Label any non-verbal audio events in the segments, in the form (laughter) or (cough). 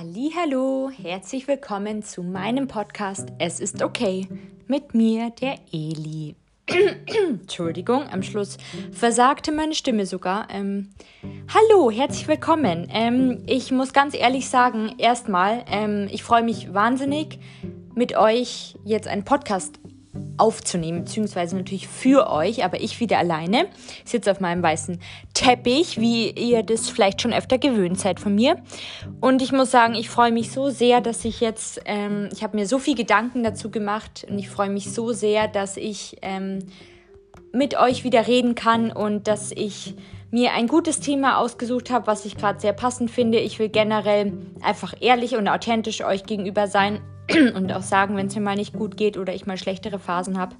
Hallo, herzlich willkommen zu meinem Podcast Es ist okay mit mir, der Eli. (clears throat) Entschuldigung, am Schluss versagte meine Stimme sogar. Ähm, hallo, herzlich willkommen. Ähm, ich muss ganz ehrlich sagen, erstmal, ähm, ich freue mich wahnsinnig, mit euch jetzt einen Podcast aufzunehmen, beziehungsweise natürlich für euch, aber ich wieder alleine. Sitze auf meinem weißen Teppich, wie ihr das vielleicht schon öfter gewöhnt seid von mir. Und ich muss sagen, ich freue mich so sehr, dass ich jetzt, ähm, ich habe mir so viel Gedanken dazu gemacht und ich freue mich so sehr, dass ich ähm, mit euch wieder reden kann und dass ich mir ein gutes Thema ausgesucht habe, was ich gerade sehr passend finde. Ich will generell einfach ehrlich und authentisch euch gegenüber sein (clears throat) und auch sagen, wenn es mir mal nicht gut geht oder ich mal schlechtere Phasen habe.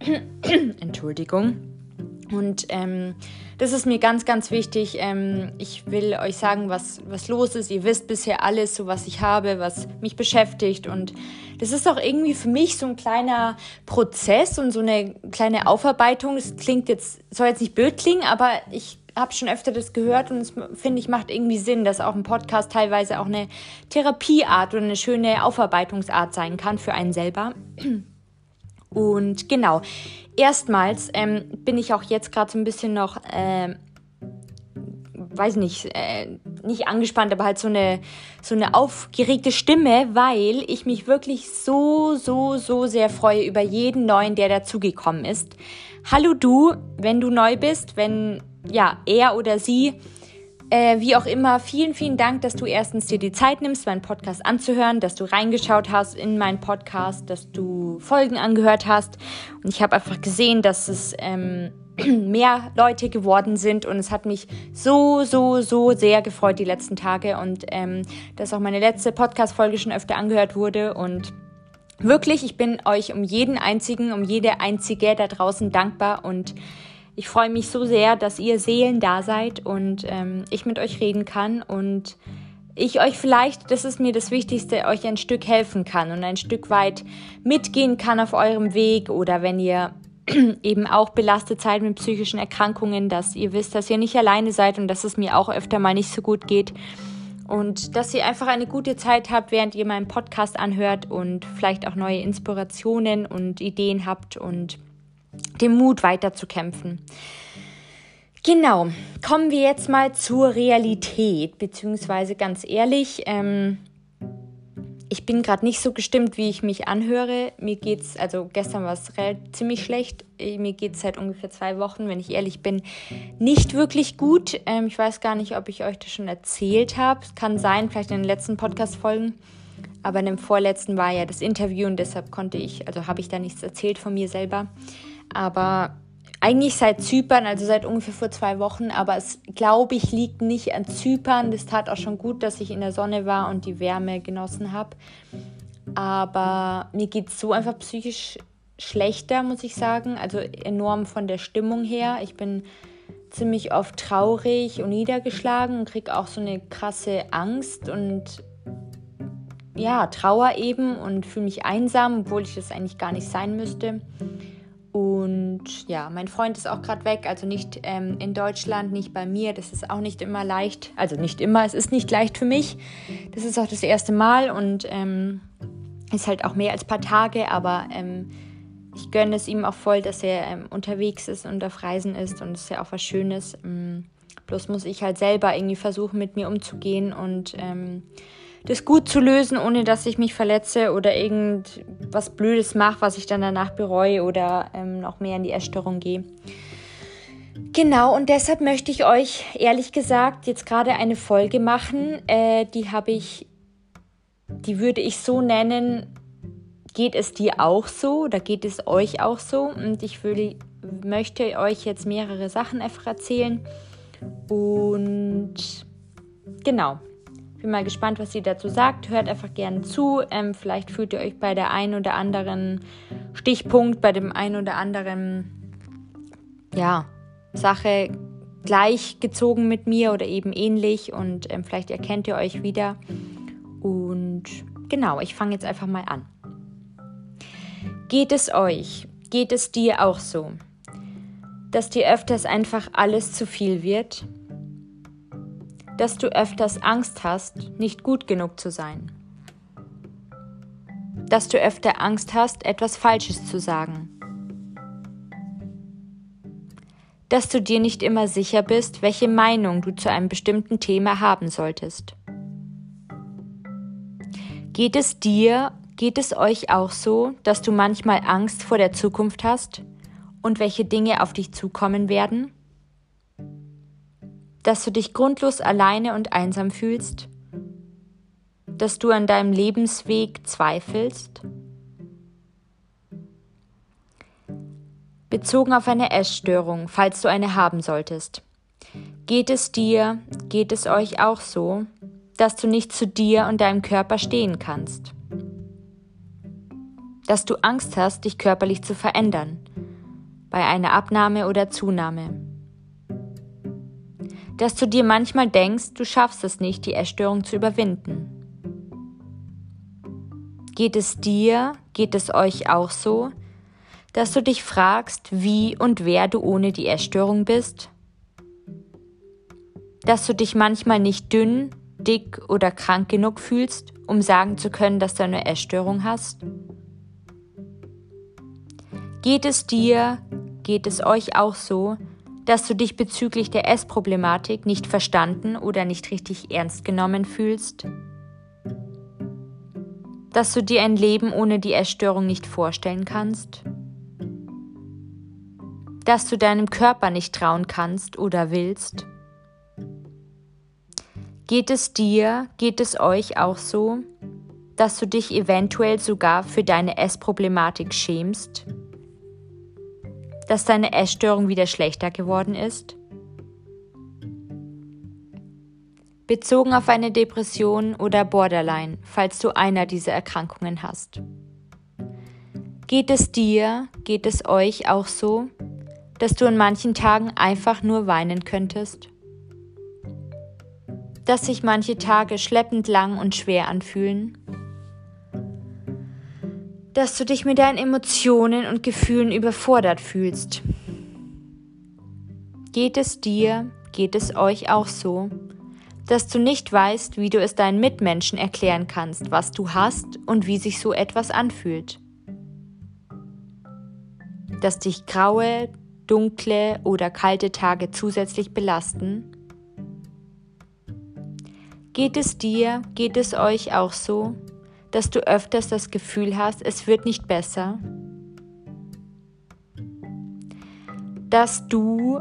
(clears throat) Entschuldigung. Und ähm, das ist mir ganz, ganz wichtig. Ähm, ich will euch sagen, was, was los ist. Ihr wisst bisher alles, so was ich habe, was mich beschäftigt. Und das ist auch irgendwie für mich so ein kleiner Prozess und so eine kleine Aufarbeitung. Es klingt jetzt, soll jetzt nicht blöd klingen, aber ich habe schon öfter das gehört und es finde ich macht irgendwie Sinn, dass auch ein Podcast teilweise auch eine Therapieart oder eine schöne Aufarbeitungsart sein kann für einen selber. Und genau, erstmals ähm, bin ich auch jetzt gerade so ein bisschen noch, äh, weiß nicht, äh, nicht angespannt, aber halt so eine, so eine aufgeregte Stimme, weil ich mich wirklich so, so, so sehr freue über jeden neuen, der dazugekommen ist. Hallo du, wenn du neu bist, wenn ja, er oder sie, äh, wie auch immer, vielen, vielen Dank, dass du erstens dir die Zeit nimmst, meinen Podcast anzuhören, dass du reingeschaut hast in meinen Podcast, dass du Folgen angehört hast. Und ich habe einfach gesehen, dass es ähm, (clears throat) mehr Leute geworden sind und es hat mich so, so, so sehr gefreut die letzten Tage und ähm, dass auch meine letzte Podcast-Folge schon öfter angehört wurde und wirklich, ich bin euch um jeden einzigen, um jede einzige da draußen dankbar und ich freue mich so sehr, dass ihr Seelen da seid und ähm, ich mit euch reden kann und ich euch vielleicht, das ist mir das Wichtigste, euch ein Stück helfen kann und ein Stück weit mitgehen kann auf eurem Weg oder wenn ihr (clears throat) eben auch belastet seid mit psychischen Erkrankungen, dass ihr wisst, dass ihr nicht alleine seid und dass es mir auch öfter mal nicht so gut geht. Und dass ihr einfach eine gute Zeit habt, während ihr meinen Podcast anhört und vielleicht auch neue Inspirationen und Ideen habt und den Mut weiterzukämpfen. Genau, kommen wir jetzt mal zur Realität, beziehungsweise ganz ehrlich, ähm, ich bin gerade nicht so gestimmt, wie ich mich anhöre. Mir geht's, also gestern war es ziemlich schlecht. Äh, mir geht es seit ungefähr zwei Wochen, wenn ich ehrlich bin, nicht wirklich gut. Ähm, ich weiß gar nicht, ob ich euch das schon erzählt habe. Kann sein, vielleicht in den letzten Podcast-Folgen. Aber in dem vorletzten war ja das Interview und deshalb konnte ich, also habe ich da nichts erzählt von mir selber. Aber eigentlich seit Zypern, also seit ungefähr vor zwei Wochen, aber es glaube ich liegt nicht an Zypern. Das tat auch schon gut, dass ich in der Sonne war und die Wärme genossen habe. Aber mir geht es so einfach psychisch schlechter, muss ich sagen. Also enorm von der Stimmung her. Ich bin ziemlich oft traurig und niedergeschlagen und kriege auch so eine krasse Angst und ja, Trauer eben und fühle mich einsam, obwohl ich das eigentlich gar nicht sein müsste. Und ja, mein Freund ist auch gerade weg, also nicht ähm, in Deutschland, nicht bei mir. Das ist auch nicht immer leicht. Also nicht immer, es ist nicht leicht für mich. Das ist auch das erste Mal und ähm, ist halt auch mehr als ein paar Tage, aber ähm, ich gönne es ihm auch voll, dass er ähm, unterwegs ist und auf Reisen ist und es ist ja auch was Schönes. Ähm, bloß muss ich halt selber irgendwie versuchen, mit mir umzugehen und ähm, das gut zu lösen, ohne dass ich mich verletze oder irgendwas Blödes mache, was ich dann danach bereue oder ähm, noch mehr in die Essstörung gehe. Genau, und deshalb möchte ich euch ehrlich gesagt jetzt gerade eine Folge machen. Äh, die habe ich, die würde ich so nennen, geht es dir auch so oder geht es euch auch so? Und ich würde, möchte euch jetzt mehrere Sachen einfach erzählen. Und genau, bin mal gespannt, was sie dazu sagt. Hört einfach gerne zu. Ähm, vielleicht fühlt ihr euch bei der einen oder anderen Stichpunkt, bei dem einen oder anderen ja, Sache gleichgezogen mit mir oder eben ähnlich und ähm, vielleicht erkennt ihr euch wieder. Und genau, ich fange jetzt einfach mal an. Geht es euch, geht es dir auch so, dass dir öfters einfach alles zu viel wird? Dass du öfters Angst hast, nicht gut genug zu sein. Dass du öfter Angst hast, etwas Falsches zu sagen. Dass du dir nicht immer sicher bist, welche Meinung du zu einem bestimmten Thema haben solltest. Geht es dir, geht es euch auch so, dass du manchmal Angst vor der Zukunft hast und welche Dinge auf dich zukommen werden? Dass du dich grundlos alleine und einsam fühlst, dass du an deinem Lebensweg zweifelst? Bezogen auf eine Essstörung, falls du eine haben solltest. Geht es dir, geht es euch auch so, dass du nicht zu dir und deinem Körper stehen kannst? Dass du Angst hast, dich körperlich zu verändern, bei einer Abnahme oder Zunahme? Dass du dir manchmal denkst, du schaffst es nicht, die Essstörung zu überwinden. Geht es dir, geht es euch auch so, dass du dich fragst, wie und wer du ohne die Essstörung bist? Dass du dich manchmal nicht dünn, dick oder krank genug fühlst, um sagen zu können, dass du eine Essstörung hast? Geht es dir, geht es euch auch so, dass du dich bezüglich der Essproblematik nicht verstanden oder nicht richtig ernst genommen fühlst? Dass du dir ein Leben ohne die Essstörung nicht vorstellen kannst? Dass du deinem Körper nicht trauen kannst oder willst? Geht es dir, geht es euch auch so, dass du dich eventuell sogar für deine Essproblematik schämst? Dass deine Essstörung wieder schlechter geworden ist? Bezogen auf eine Depression oder Borderline, falls du einer dieser Erkrankungen hast. Geht es dir, geht es euch auch so, dass du an manchen Tagen einfach nur weinen könntest? Dass sich manche Tage schleppend lang und schwer anfühlen? Dass du dich mit deinen Emotionen und Gefühlen überfordert fühlst. Geht es dir, geht es euch auch so, dass du nicht weißt, wie du es deinen Mitmenschen erklären kannst, was du hast und wie sich so etwas anfühlt? Dass dich graue, dunkle oder kalte Tage zusätzlich belasten? Geht es dir, geht es euch auch so, dass du öfters das Gefühl hast, es wird nicht besser? Dass du,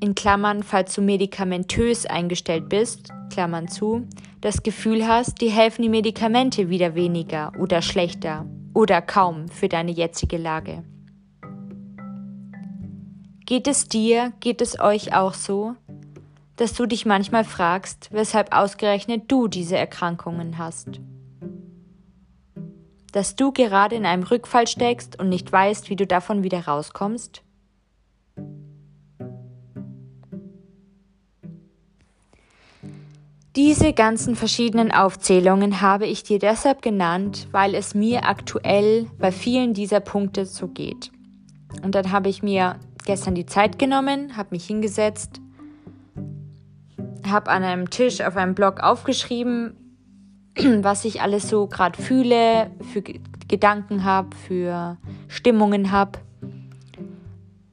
in Klammern, falls du medikamentös eingestellt bist, Klammern zu, das Gefühl hast, dir helfen die Medikamente wieder weniger oder schlechter oder kaum für deine jetzige Lage. Geht es dir, geht es euch auch so, dass du dich manchmal fragst, weshalb ausgerechnet du diese Erkrankungen hast? Dass du gerade in einem Rückfall steckst und nicht weißt, wie du davon wieder rauskommst? Diese ganzen verschiedenen Aufzählungen habe ich dir deshalb genannt, weil es mir aktuell bei vielen dieser Punkte so geht. Und dann habe ich mir gestern die Zeit genommen, habe mich hingesetzt, habe an einem Tisch auf einem Blog aufgeschrieben, (clears throat) was ich alles so gerade fühle, für Gedanken habe, für Stimmungen habe.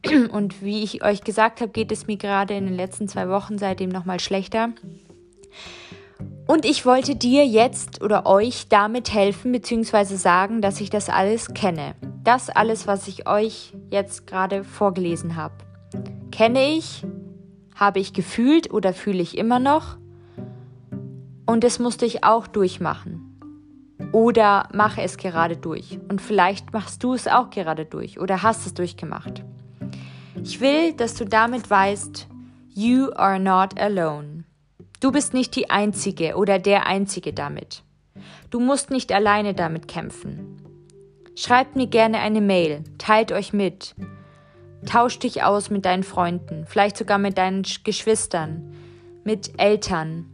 (clears throat) Und wie ich euch gesagt habe, geht es mir gerade in den letzten zwei Wochen seitdem nochmal schlechter. Und ich wollte dir jetzt oder euch damit helfen, beziehungsweise sagen, dass ich das alles kenne. Das alles, was ich euch jetzt gerade vorgelesen habe. Kenne ich, habe ich gefühlt oder fühle ich immer noch und das musste ich auch durchmachen. Oder mache es gerade durch. Und vielleicht machst du es auch gerade durch oder hast es durchgemacht. Ich will, dass du damit weißt, you are not alone. Du bist nicht die Einzige oder der Einzige damit. Du musst nicht alleine damit kämpfen. Schreibt mir gerne eine Mail, teilt euch mit, tauscht dich aus mit deinen Freunden, vielleicht sogar mit deinen Geschwistern, mit Eltern,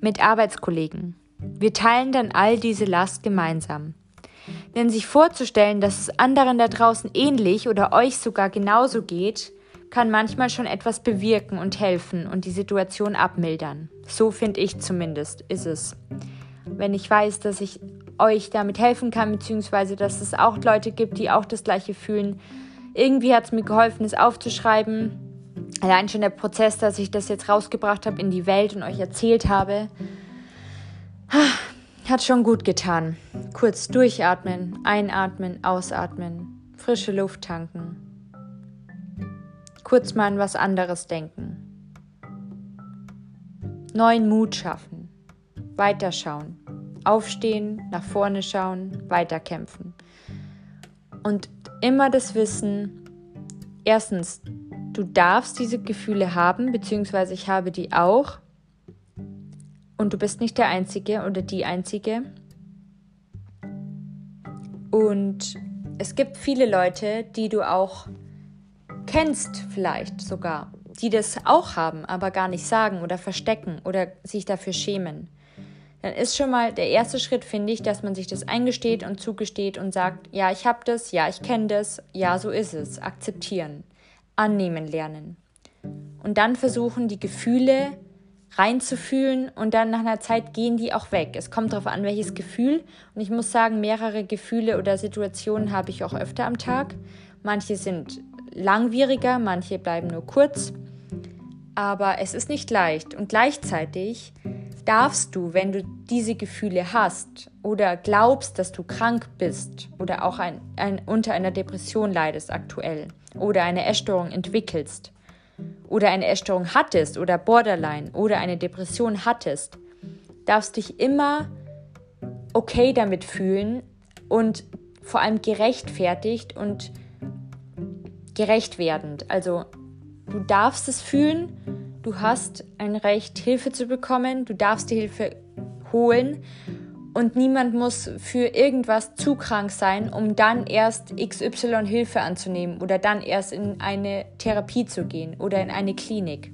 mit Arbeitskollegen. Wir teilen dann all diese Last gemeinsam. Denn sich vorzustellen, dass es anderen da draußen ähnlich oder euch sogar genauso geht, kann manchmal schon etwas bewirken und helfen und die Situation abmildern. So finde ich zumindest, ist es. Wenn ich weiß, dass ich euch damit helfen kann, beziehungsweise dass es auch Leute gibt, die auch das gleiche fühlen. Irgendwie hat es mir geholfen, es aufzuschreiben. Allein schon der Prozess, dass ich das jetzt rausgebracht habe in die Welt und euch erzählt habe, hat schon gut getan. Kurz durchatmen, einatmen, ausatmen, frische Luft tanken. Kurz mal an was anderes denken. Neuen Mut schaffen. Weiterschauen. Aufstehen, nach vorne schauen, weiterkämpfen. Und immer das Wissen, erstens, du darfst diese Gefühle haben, beziehungsweise ich habe die auch. Und du bist nicht der Einzige oder die Einzige. Und es gibt viele Leute, die du auch kennst, vielleicht sogar, die das auch haben, aber gar nicht sagen oder verstecken oder sich dafür schämen dann ist schon mal der erste Schritt, finde ich, dass man sich das eingesteht und zugesteht und sagt, ja, ich habe das, ja, ich kenne das, ja, so ist es. Akzeptieren, annehmen lernen. Und dann versuchen, die Gefühle reinzufühlen und dann nach einer Zeit gehen die auch weg. Es kommt darauf an, welches Gefühl. Und ich muss sagen, mehrere Gefühle oder Situationen habe ich auch öfter am Tag. Manche sind langwieriger, manche bleiben nur kurz. Aber es ist nicht leicht. Und gleichzeitig darfst du, wenn du diese Gefühle hast oder glaubst, dass du krank bist oder auch ein, ein, unter einer Depression leidest aktuell oder eine Essstörung entwickelst oder eine Essstörung hattest oder Borderline oder eine Depression hattest, darfst dich immer okay damit fühlen und vor allem gerechtfertigt und gerecht werdend. Also du darfst es fühlen Du hast ein Recht, Hilfe zu bekommen. Du darfst die Hilfe holen. Und niemand muss für irgendwas zu krank sein, um dann erst XY Hilfe anzunehmen oder dann erst in eine Therapie zu gehen oder in eine Klinik.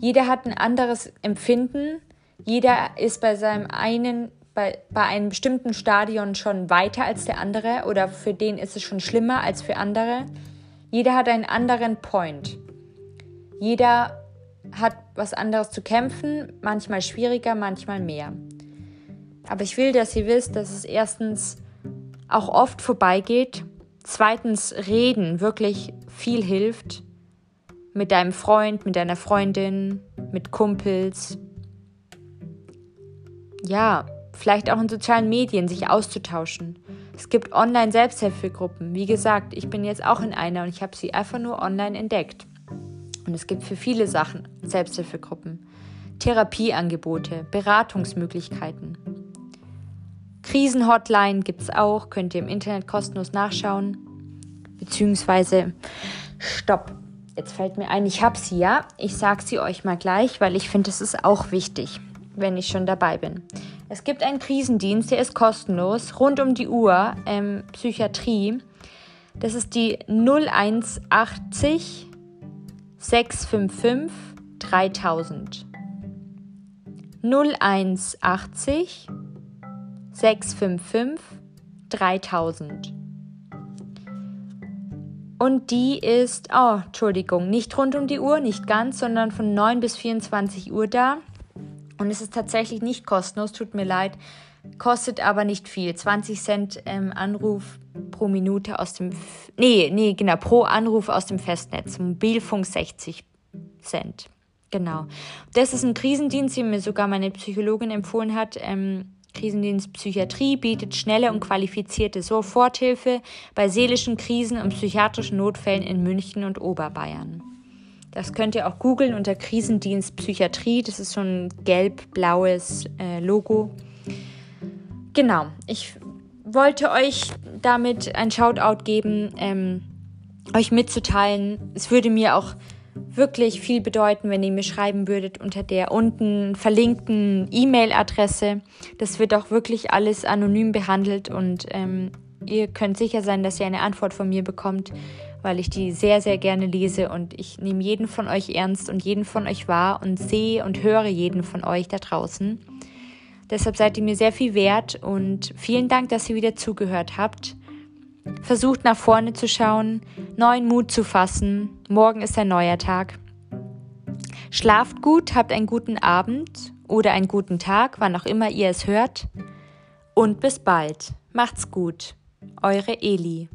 Jeder hat ein anderes Empfinden. Jeder ist bei seinem einen, bei, bei einem bestimmten Stadion schon weiter als der andere oder für den ist es schon schlimmer als für andere. Jeder hat einen anderen Point. Jeder hat was anderes zu kämpfen, manchmal schwieriger, manchmal mehr. Aber ich will, dass ihr wisst, dass es erstens auch oft vorbeigeht, zweitens reden wirklich viel hilft, mit deinem Freund, mit deiner Freundin, mit Kumpels. Ja, vielleicht auch in sozialen Medien sich auszutauschen. Es gibt Online-Selbsthilfegruppen. Wie gesagt, ich bin jetzt auch in einer und ich habe sie einfach nur online entdeckt. Und es gibt für viele Sachen Selbsthilfegruppen, Therapieangebote, Beratungsmöglichkeiten. Krisenhotline gibt es auch, könnt ihr im Internet kostenlos nachschauen. Beziehungsweise, stopp, jetzt fällt mir ein, ich habe sie ja. Ich sage sie euch mal gleich, weil ich finde, es ist auch wichtig, wenn ich schon dabei bin. Es gibt einen Krisendienst, der ist kostenlos, rund um die Uhr, ähm, Psychiatrie. Das ist die 0180 655 3000 0180 655 3000 und die ist, oh, Entschuldigung, nicht rund um die Uhr, nicht ganz, sondern von 9 bis 24 Uhr da. Und es ist tatsächlich nicht kostenlos, tut mir leid, kostet aber nicht viel. 20 Cent ähm, Anruf pro Minute aus dem, nee, nee, genau, pro Anruf aus dem Festnetz. Mobilfunk 60 Cent. Genau. Das ist ein Krisendienst, den mir sogar meine Psychologin empfohlen hat. Ähm, Krisendienst Psychiatrie bietet schnelle und qualifizierte Soforthilfe bei seelischen Krisen und psychiatrischen Notfällen in München und Oberbayern. Das könnt ihr auch googeln unter Krisendienst Psychiatrie. Das ist schon ein gelb-blaues äh, Logo. Genau, ich wollte euch damit ein Shoutout geben, ähm, euch mitzuteilen. Es würde mir auch wirklich viel bedeuten, wenn ihr mir schreiben würdet unter der unten verlinkten E-Mail-Adresse. Das wird auch wirklich alles anonym behandelt und ähm, ihr könnt sicher sein, dass ihr eine Antwort von mir bekommt, weil ich die sehr, sehr gerne lese und ich nehme jeden von euch ernst und jeden von euch wahr und sehe und höre jeden von euch da draußen. Deshalb seid ihr mir sehr viel wert und vielen Dank, dass ihr wieder zugehört habt. Versucht nach vorne zu schauen, neuen Mut zu fassen. Morgen ist ein neuer Tag. Schlaft gut, habt einen guten Abend oder einen guten Tag, wann auch immer ihr es hört. Und bis bald. Macht's gut. Eure Eli.